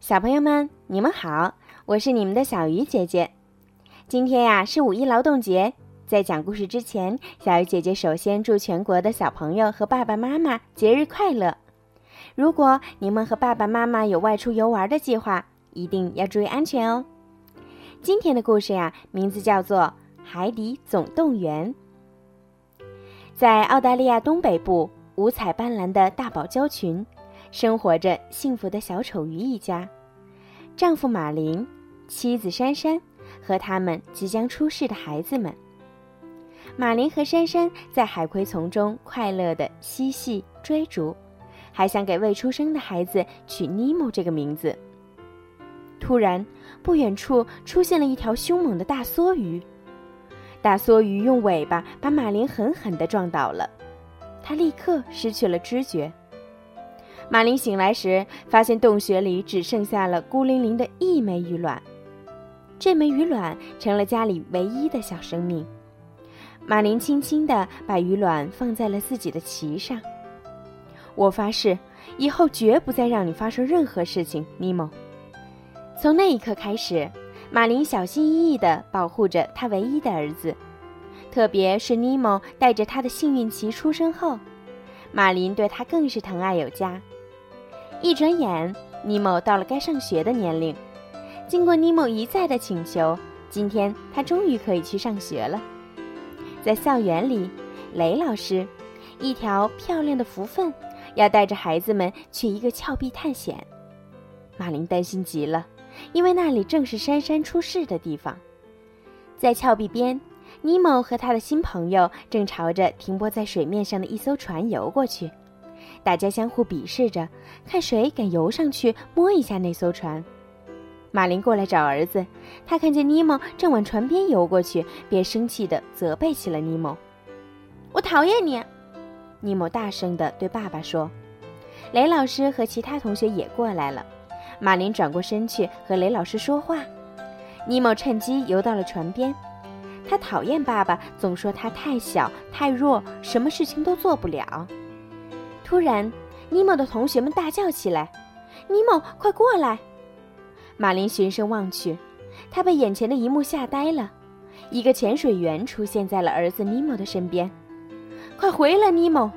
小朋友们，你们好，我是你们的小鱼姐姐。今天呀是五一劳动节，在讲故事之前，小鱼姐姐首先祝全国的小朋友和爸爸妈妈节日快乐。如果你们和爸爸妈妈有外出游玩的计划，一定要注意安全哦。今天的故事呀，名字叫做《海底总动员》。在澳大利亚东北部五彩斑斓的大堡礁群。生活着幸福的小丑鱼一家，丈夫马林，妻子珊珊和他们即将出世的孩子们。马林和珊珊在海葵丛中快乐地嬉戏追逐，还想给未出生的孩子取尼莫这个名字。突然，不远处出现了一条凶猛的大梭鱼，大梭鱼用尾巴把马林狠狠地撞倒了，他立刻失去了知觉。马林醒来时，发现洞穴里只剩下了孤零零的一枚鱼卵。这枚鱼卵成了家里唯一的小生命。马林轻轻地把鱼卵放在了自己的鳍上。我发誓，以后绝不再让你发生任何事情，尼莫。从那一刻开始，马林小心翼翼地保护着他唯一的儿子，特别是尼莫带着他的幸运旗出生后，马林对他更是疼爱有加。一转眼，尼莫到了该上学的年龄。经过尼莫一再的请求，今天他终于可以去上学了。在校园里，雷老师，一条漂亮的福分，要带着孩子们去一个峭壁探险。马林担心极了，因为那里正是珊珊出事的地方。在峭壁边，尼莫和他的新朋友正朝着停泊在水面上的一艘船游过去。大家相互鄙视着，看谁敢游上去摸一下那艘船。马林过来找儿子，他看见尼莫正往船边游过去，便生气地责备起了尼莫：“我讨厌你！”尼莫大声地对爸爸说。雷老师和其他同学也过来了，马林转过身去和雷老师说话。尼莫趁机游到了船边，他讨厌爸爸总说他太小太弱，什么事情都做不了。突然，尼莫的同学们大叫起来：“尼莫，快过来！”马林循声望去，他被眼前的一幕吓呆了。一个潜水员出现在了儿子尼莫的身边。“快回来，尼莫！”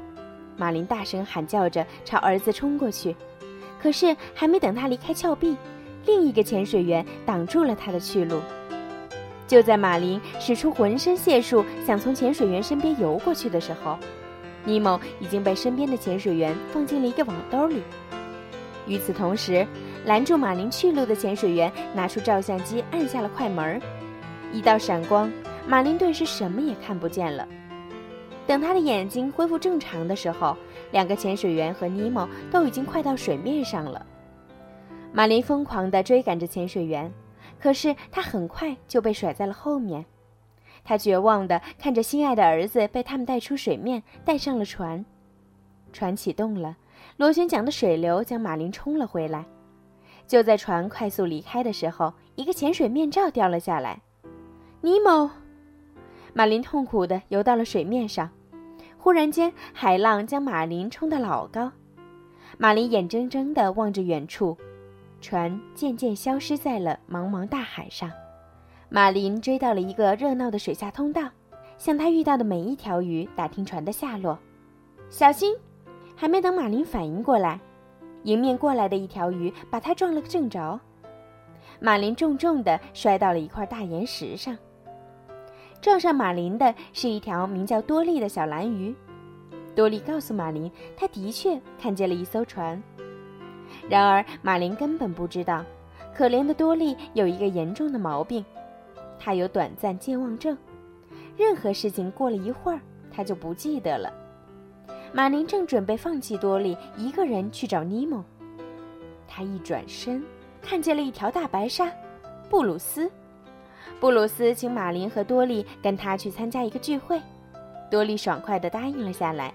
马林大声喊叫着朝儿子冲过去。可是，还没等他离开峭壁，另一个潜水员挡住了他的去路。就在马林使出浑身解数想从潜水员身边游过去的时候，尼莫已经被身边的潜水员放进了一个网兜里。与此同时，拦住马林去路的潜水员拿出照相机，按下了快门。一道闪光，马林顿时什么也看不见了。等他的眼睛恢复正常的时候，两个潜水员和尼莫都已经快到水面上了。马林疯狂地追赶着潜水员，可是他很快就被甩在了后面。他绝望地看着心爱的儿子被他们带出水面，带上了船。船启动了，螺旋桨的水流将马林冲了回来。就在船快速离开的时候，一个潜水面罩掉了下来。尼莫，马林痛苦地游到了水面上。忽然间，海浪将马林冲得老高。马林眼睁睁地望着远处，船渐渐消失在了茫茫大海上。马林追到了一个热闹的水下通道，向他遇到的每一条鱼打听船的下落。小心！还没等马林反应过来，迎面过来的一条鱼把他撞了个正着。马林重重地摔到了一块大岩石上。撞上马林的是一条名叫多利的小蓝鱼。多利告诉马林，他的确看见了一艘船。然而马林根本不知道，可怜的多利有一个严重的毛病。他有短暂健忘症，任何事情过了一会儿，他就不记得了。马林正准备放弃多利，一个人去找尼莫，他一转身，看见了一条大白鲨——布鲁斯。布鲁斯请马林和多利跟他去参加一个聚会，多利爽快地答应了下来。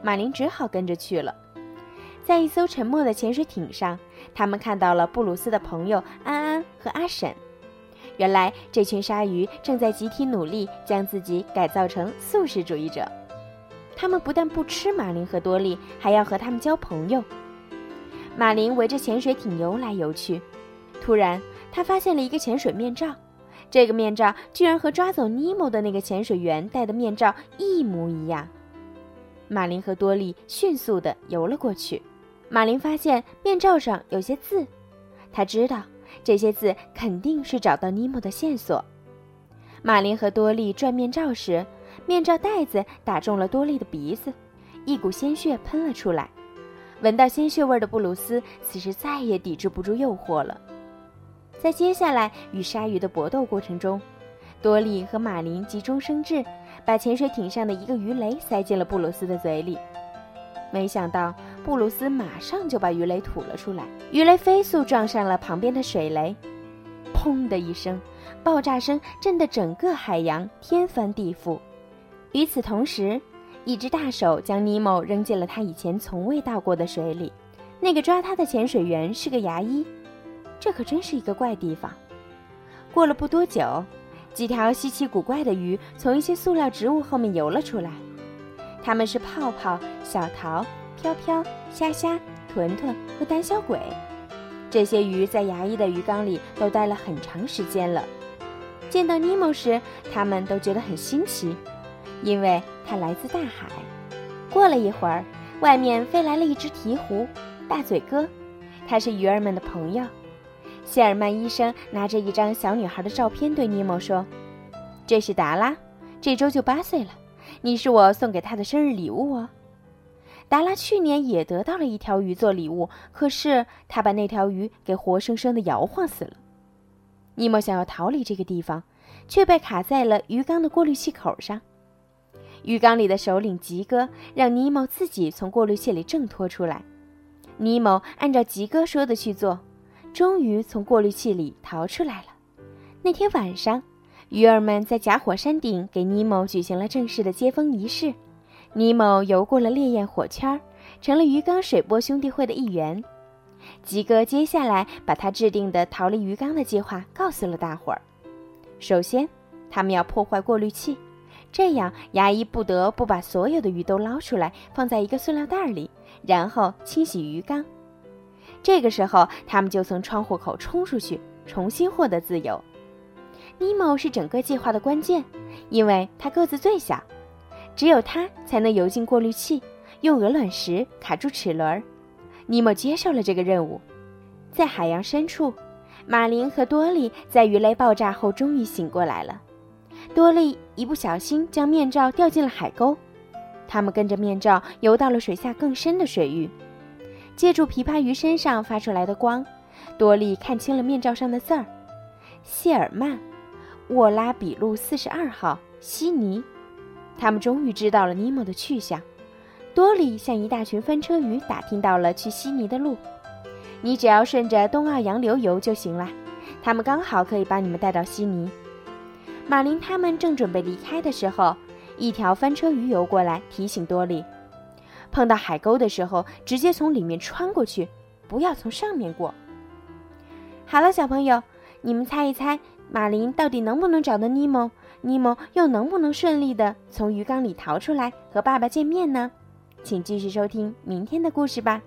马林只好跟着去了。在一艘沉没的潜水艇上，他们看到了布鲁斯的朋友安安和阿婶。原来这群鲨鱼正在集体努力将自己改造成素食主义者。他们不但不吃马林和多利，还要和他们交朋友。马林围着潜水艇游来游去，突然他发现了一个潜水面罩，这个面罩居然和抓走尼莫的那个潜水员戴的面罩一模一样。马林和多利迅速地游了过去。马林发现面罩上有些字，他知道这些字肯定是找到尼莫的线索。马林和多利转面罩时，面罩带子打中了多利的鼻子，一股鲜血喷了出来。闻到鲜血味的布鲁斯此时再也抵制不住诱惑了。在接下来与鲨鱼的搏斗过程中，多利和马林急中生智，把潜水艇上的一个鱼雷塞进了布鲁斯的嘴里。没想到布鲁斯马上就把鱼雷吐了出来，鱼雷飞速撞上了旁边的水雷，砰的一声，爆炸声震得整个海洋天翻地覆。与此同时，一只大手将尼莫扔进了他以前从未到过的水里。那个抓他的潜水员是个牙医，这可真是一个怪地方。过了不多久，几条稀奇古怪的鱼从一些塑料植物后面游了出来。它们是泡泡、小桃、飘飘、虾虾、豚豚和胆小鬼。这些鱼在牙医的鱼缸里都待了很长时间了。见到尼莫时，他们都觉得很新奇，因为它来自大海。过了一会儿，外面飞来了一只鹈鹕，大嘴哥，他是鱼儿们的朋友。谢尔曼医生拿着一张小女孩的照片对尼莫说：“这是达拉，这周就八岁了。”你是我送给她的生日礼物哦。达拉去年也得到了一条鱼做礼物，可是他把那条鱼给活生生的摇晃死了。尼莫想要逃离这个地方，却被卡在了鱼缸的过滤器口上。鱼缸里的首领吉哥让尼莫自己从过滤器里挣脱出来。尼莫按照吉哥说的去做，终于从过滤器里逃出来了。那天晚上。鱼儿们在假火山顶给尼莫举行了正式的接风仪式。尼莫游过了烈焰火圈，成了鱼缸水波兄弟会的一员。吉哥接下来把他制定的逃离鱼缸的计划告诉了大伙儿。首先，他们要破坏过滤器，这样牙医不得不把所有的鱼都捞出来，放在一个塑料袋里，然后清洗鱼缸。这个时候，他们就从窗户口冲出去，重新获得自由。尼莫是整个计划的关键，因为他个子最小，只有他才能游进过滤器，用鹅卵石卡住齿轮。尼莫接受了这个任务。在海洋深处，马林和多利在鱼雷爆炸后终于醒过来了。多利一不小心将面罩掉进了海沟，他们跟着面罩游到了水下更深的水域，借助琵琶鱼身上发出来的光，多利看清了面罩上的字儿：谢尔曼。沃拉比路四十二号，悉尼。他们终于知道了尼莫的去向。多里向一大群翻车鱼打听到了去悉尼的路。你只要顺着东澳洋流游就行了，他们刚好可以把你们带到悉尼。马林他们正准备离开的时候，一条翻车鱼游过来提醒多里：碰到海沟的时候，直接从里面穿过去，不要从上面过。好了，小朋友，你们猜一猜。马林到底能不能找到尼莫？尼莫又能不能顺利的从鱼缸里逃出来和爸爸见面呢？请继续收听明天的故事吧，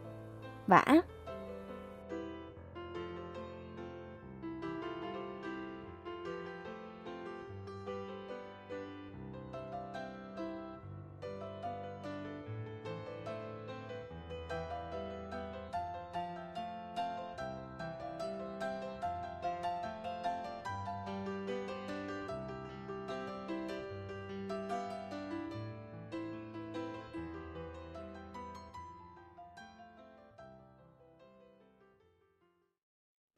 晚安。